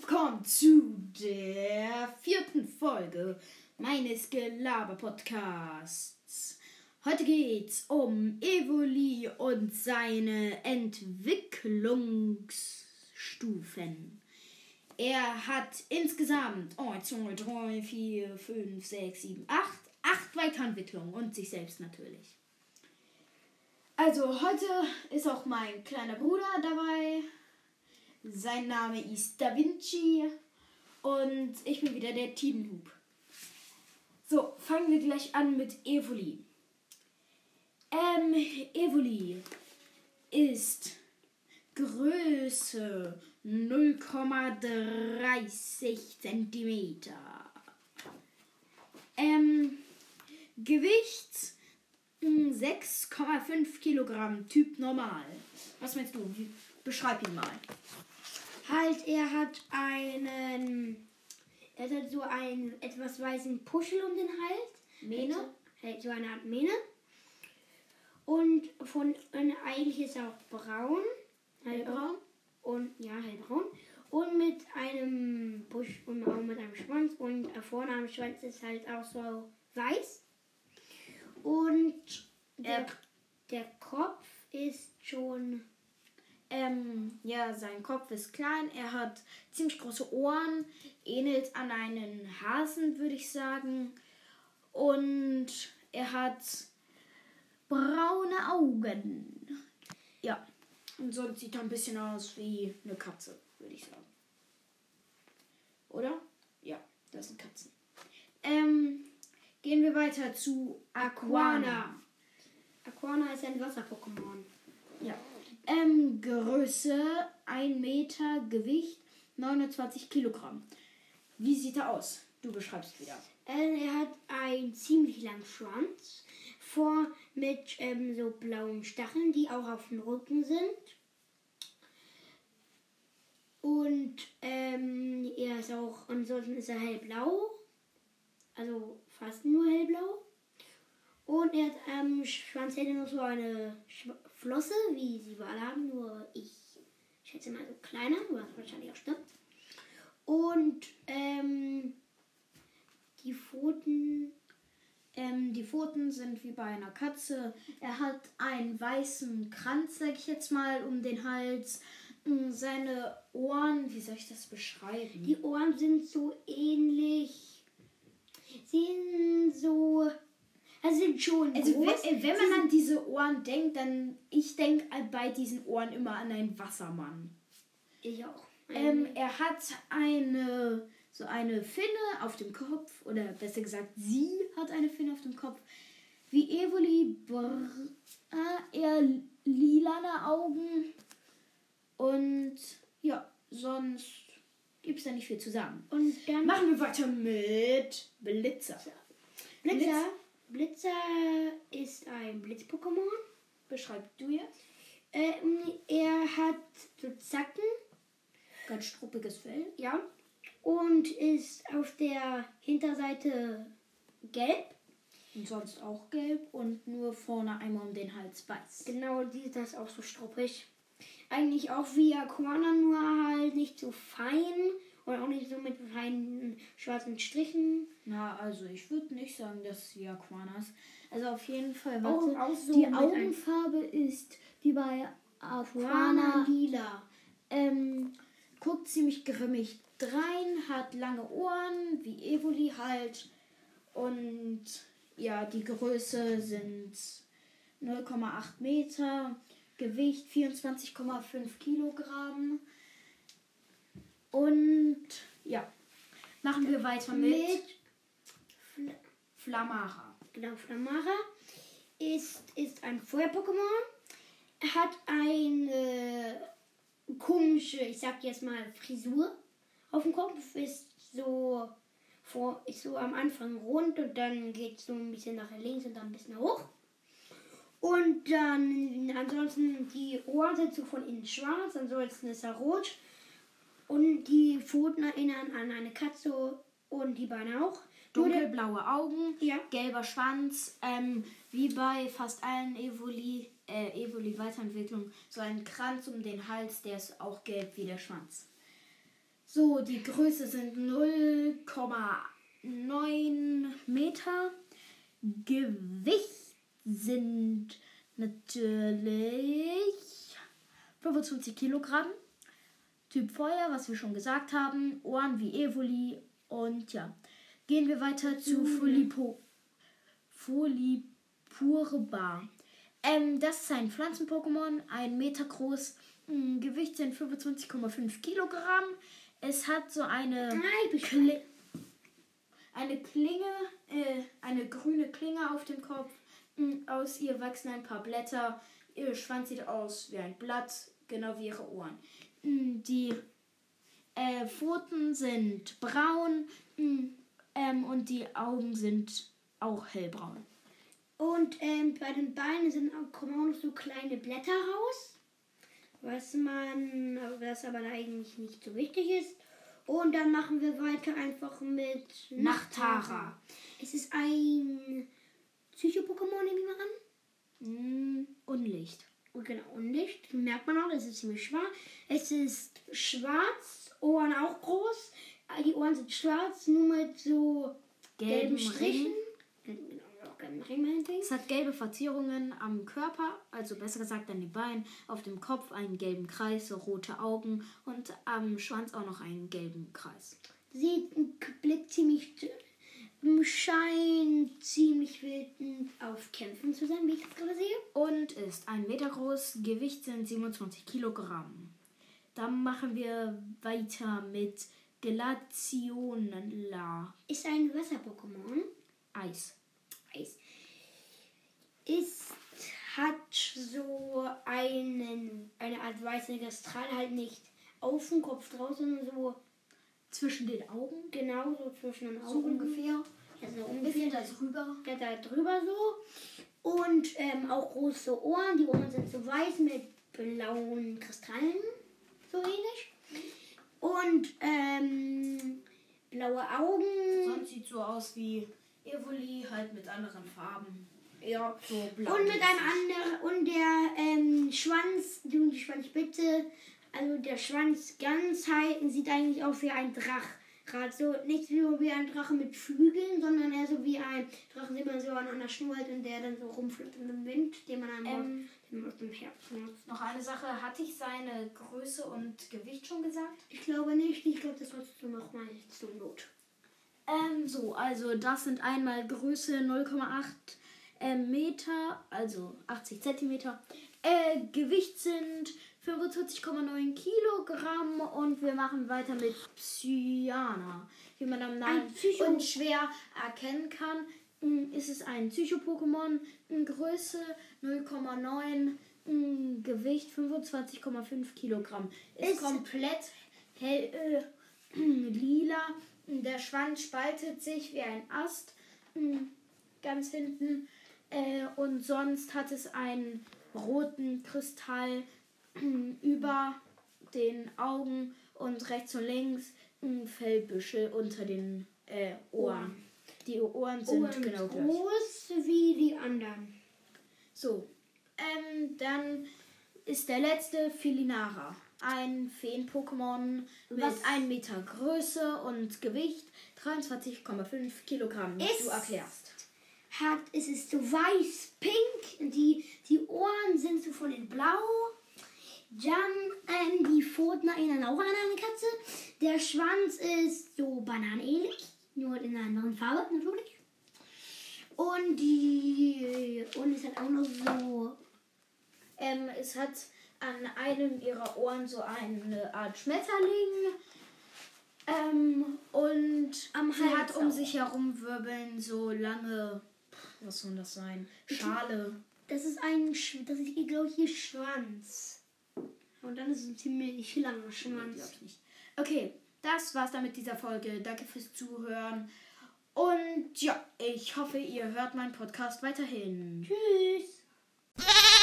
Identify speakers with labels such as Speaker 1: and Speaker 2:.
Speaker 1: willkommen zu der vierten Folge meines Gelaber-Podcasts. Heute geht's um Evoli und seine Entwicklungsstufen. Er hat insgesamt 1, 2, 3, 4, 5, 6, 7, 8, 8 Weiterentwicklungen und sich selbst natürlich. Also heute ist auch mein kleiner Bruder dabei. Sein Name ist Da Vinci und ich bin wieder der Tidenhub. So, fangen wir gleich an mit Evoli. Ähm, Evoli ist Größe 0,30 cm. Ähm, Gewicht 6,5 Kilogramm, Typ normal. Was meinst du? Beschreib ihn mal.
Speaker 2: Halt, er hat einen. Er hat so einen etwas weißen Puschel um den Hals.
Speaker 1: Mähne?
Speaker 2: Halt so eine Art Mähne. Und von und eigentlich ist er auch braun.
Speaker 1: Hellbraun?
Speaker 2: Und ja, hellbraun. Und mit einem Busch und auch mit einem Schwanz. Und vorne am Schwanz ist halt auch so weiß. Und der,
Speaker 1: Er-
Speaker 2: der Kopf ist schon.
Speaker 1: Ähm, ja, sein Kopf ist klein. Er hat ziemlich große Ohren, ähnelt an einen Hasen, würde ich sagen. Und er hat braune Augen. Ja, und sonst sieht er ein bisschen aus wie eine Katze, würde ich sagen. Oder? Ja, das sind Katzen. Ähm, gehen wir weiter zu Aquana.
Speaker 2: Aquana ist ein Wasser-Pokémon.
Speaker 1: Ja. Ähm, Größe 1 Meter, Gewicht 29 Kilogramm. Wie sieht er aus? Du beschreibst wieder.
Speaker 2: Äh, er hat einen ziemlich langen Schwanz. Vor mit ähm, so blauen Stacheln, die auch auf dem Rücken sind. Und ähm, er ist auch, ansonsten ist er hellblau. Also fast nur hellblau. Und er hat am Schwanz hätte noch so eine Schw Flosse, wie sie überall haben, nur ich schätze mal so kleiner, was wahrscheinlich auch stimmt. Und ähm, die Pfoten,
Speaker 1: Ähm, die Pfoten sind wie bei einer Katze. Er hat einen weißen Kranz, sag ich jetzt mal, um den Hals. Mm, Seine Ohren, wie soll ich das beschreiben?
Speaker 2: die Ohren sind so ähnlich, sind so, also sind schon
Speaker 1: Also
Speaker 2: groß.
Speaker 1: wenn, wenn man an diese Ohren denkt, dann ich denke bei diesen Ohren immer an einen Wassermann.
Speaker 2: ich auch.
Speaker 1: Ähm, er hat eine so eine Finne auf dem Kopf oder besser gesagt, sie hat eine Finne auf dem Kopf. Wie Evoli brr, äh, eher lilane Augen und ja, sonst gibt es da nicht viel zu sagen.
Speaker 2: Und dann
Speaker 1: Machen wir weiter mit Blitzer.
Speaker 2: Blitzer. Blitzer ist ein Blitz-Pokémon.
Speaker 1: Beschreib du jetzt.
Speaker 2: Ähm, er hat so Zacken,
Speaker 1: Ganz struppiges Fell.
Speaker 2: ja, und ist auf der Hinterseite gelb.
Speaker 1: Und sonst auch gelb und nur vorne einmal um den Hals weiß.
Speaker 2: Genau, die ist das auch so struppig. Eigentlich auch wie Aquana, nur halt nicht so fein und auch nicht so mit feinen schwarzen Strichen.
Speaker 1: Na, also ich würde nicht sagen, dass es wie Aquana ist. Also auf jeden Fall,
Speaker 2: Auch-
Speaker 1: warte,
Speaker 2: auch so
Speaker 1: die Augenfarbe ist wie bei Aquana.
Speaker 2: lila.
Speaker 1: Ähm, guckt ziemlich grimmig drein, hat lange Ohren, wie Evoli halt. Und ja, die Größe sind 0,8 Meter, Gewicht 24,5 Kilogramm. Und ja, machen wir weiter mit,
Speaker 2: Mit Fl
Speaker 1: Flamara.
Speaker 2: genau, Flamara ist, ist ein Feuer-Pokémon. Hat eine komische, ich sag jetzt mal, Frisur auf dem Kopf. Ist so, vor, ist so am Anfang rund und dann geht so ein bisschen nach links und dann ein bisschen hoch. Und dann ansonsten die Ohren sind so von innen schwarz, ansonsten ist er rot. Und die Pfoten erinnern an eine Katze und die Beine auch.
Speaker 1: Dunkelblaue Augen,
Speaker 2: Ja.
Speaker 1: gelber Schwanz, ähm, wie bei fast allen Evoli, äh, Evoli Weiterentwicklungen, so ein Kranz um den Hals, der ist auch gelb wie der Schwanz. So, die Größe sind 0,9 Meter. Gewicht sind natürlich 25 Kilogramm. Typ Feuer, was wir schon gesagt haben. Ohren wie Evoli. Und ja, gehen wir weiter zu Folipo, Folipurba. Ähm, das ist ein Pflanzen-Pokémon, ein Meter groß. Mh, Gewicht sind 25,5 Kilogramm. Es hat so eine, Kli eine Klinge, äh, eine grüne Klinge auf dem Kopf. Mh, Aus ihr wachsen ein paar Blätter. Ihr Schwanz sieht aus wie ein Blatt, genau wie ihre Ohren. Mh, Die äh, Pfoten sind braun mh, ähm, und die Augen sind auch hellbraun.
Speaker 2: Und ähm, bei den Beinen sind auch, kommen auch noch so kleine Blätter raus, was man, was aber eigentlich nicht so wichtig ist. Und dann machen wir weiter einfach mit
Speaker 1: Nachtara.
Speaker 2: Es ist ein Psycho-Pokémon, nehme ich mal an.
Speaker 1: Mh, Unlicht.
Speaker 2: Und genau, und Licht, merkt man auch, es ist ziemlich schwarz. Es ist schwarz, Ohren auch groß. Die Ohren sind schwarz, nur mit so gelben,
Speaker 1: Gelben
Speaker 2: Strichen. Genau, Ringen.
Speaker 1: Es hat gelbe Verzierungen am Körper, also besser gesagt an den Beinen, auf dem Kopf einen gelben Kreis, so rote Augen und am Schwanz auch noch einen gelben Kreis.
Speaker 2: Sieht blickt ziemlich scheint ziemlich wütend auf Kämpfen zu sein, wie ich das gerade sehe.
Speaker 1: Und ist ein Meter groß, Gewicht sind 27 Kilogramm. Dann machen wir weiter mit Glacionla
Speaker 2: Ist ein Wasser-Pokémon.
Speaker 1: Eis.
Speaker 2: Eis. Ist, hat so einen, eine Art weißiger Strahl, halt nicht auf dem Kopf drauf, sondern so
Speaker 1: Zwischen den Augen,
Speaker 2: genau so zwischen den Augen.
Speaker 1: so ungefähr.
Speaker 2: Ja, so ungefähr.
Speaker 1: da drüber.
Speaker 2: Ja, da drüber so. Und ähm, auch große Ohren. Die Ohren sind so weiß mit blauen Kristallen. So ähnlich. Und ähm, blaue Augen.
Speaker 1: Sonst sieht so aus wie Evoli, halt mit anderen Farben.
Speaker 2: Ja.
Speaker 1: So blau.
Speaker 2: Und mit einem anderen. Und der ähm, Schwanz, die Schwanzspitze, also der Schwanz ganz halten, sieht eigentlich aus wie ein Drach. Gerade so, nicht so wie ein Drache mit Flügeln, sondern eher so wie ein Drache, den man so an einer Schnur hält und der dann so rumfliegt in dem Wind, den man
Speaker 1: Ähm,
Speaker 2: aus dem Herbst benutzt.
Speaker 1: Noch eine Sache, hatte ich seine Größe und Gewicht schon gesagt?
Speaker 2: Ich glaube nicht, ich glaube, das solltest du nochmal zur Not.
Speaker 1: Ähm, so, also das sind einmal Größe 0,8 ähm, Meter, also 80 Zentimeter. Äh, Gewicht sind 45,9 Kilogramm und wir machen weiter mit Psyana. Wie man am Namen und schwer erkennen kann, mh, ist es ein Psycho-Pokémon. mh, Größe 0,9, mh, Gewicht 25,5 Kilogramm. Ist,
Speaker 2: Ist-
Speaker 1: komplett hell, äh, lila. Der Schwanz spaltet sich wie ein Ast ganz hinten. Äh, und sonst hat es einen roten Kristall über den Augen und rechts und links ein Fellbüschel unter den äh, Ohren. Die Ohren sind
Speaker 2: Ohren
Speaker 1: genau gleich.
Speaker 2: groß wie die anderen.
Speaker 1: So, ähm, dann ist der letzte Filinara. Ein Feen-Pokémon mit
Speaker 2: Was-
Speaker 1: 1 Meter Größe und Gewicht 23,5 Kilogramm.
Speaker 2: Ist-
Speaker 1: du erklärst.
Speaker 2: Hat, es ist so weiß-pink, die, die Ohren sind so von den blau. Dann ähm, die Pfoten erinnern auch an eine Katze. Der Schwanz ist so bananenähnlich, nur in einer anderen Farbe natürlich. Und die und es hat auch noch so
Speaker 1: Ähm, es hat an einem ihrer Ohren so eine Art Schmetterling. Ähm, und
Speaker 2: Am
Speaker 1: sie
Speaker 2: Hals
Speaker 1: hat um
Speaker 2: auch.
Speaker 1: sich herum wirbeln so lange, was soll das sein? Schale.
Speaker 2: Das ist ein, das ist, glaube ich, ihr Schwanz. Und dann ist es ein ziemlich langer Schwanz.
Speaker 1: ich nicht. Okay, das war's dann mit dieser Folge. Danke fürs Zuhören. Und ja, ich hoffe, ihr hört meinen Podcast weiterhin.
Speaker 2: Tschüss.